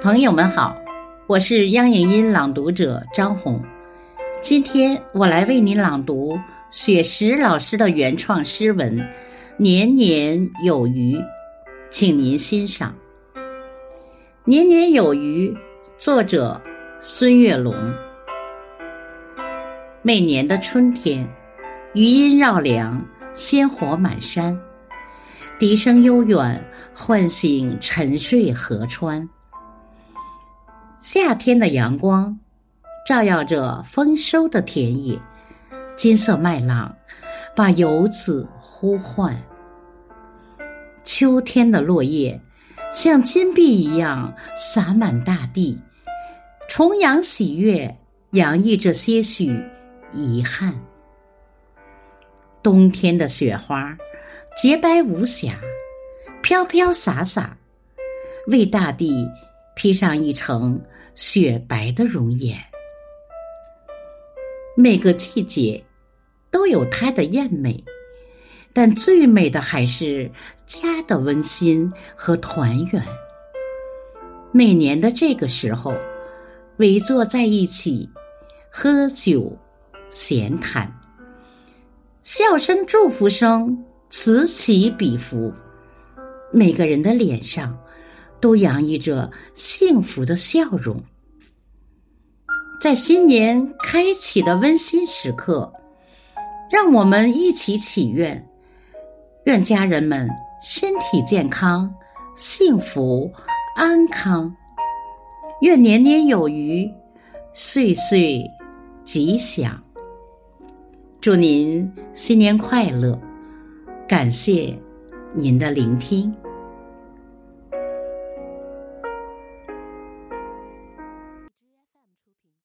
朋友们好，我是央影音朗读者张红。今天我来为您朗读雪石老师的原创诗文《年年有余》，请您欣赏。《年年有余》作者孙月龙。每年的春天，余音绕梁，鲜活满山，笛声悠远，唤醒沉睡河川。夏天的阳光，照耀着丰收的田野，金色麦浪把游子呼唤。秋天的落叶，像金币一样洒满大地，重阳喜悦，洋溢着些许遗憾。冬天的雪花，洁白无瑕，飘飘洒洒，为大地。披上一层雪白的容颜。每个季节都有它的艳美，但最美的还是家的温馨和团圆。每年的这个时候，围坐在一起，喝酒、闲谈，笑声、祝福声此起彼伏，每个人的脸上。都洋溢着幸福的笑容，在新年开启的温馨时刻，让我们一起祈愿：愿家人们身体健康、幸福安康；愿年年有余、岁岁吉祥。祝您新年快乐！感谢您的聆听。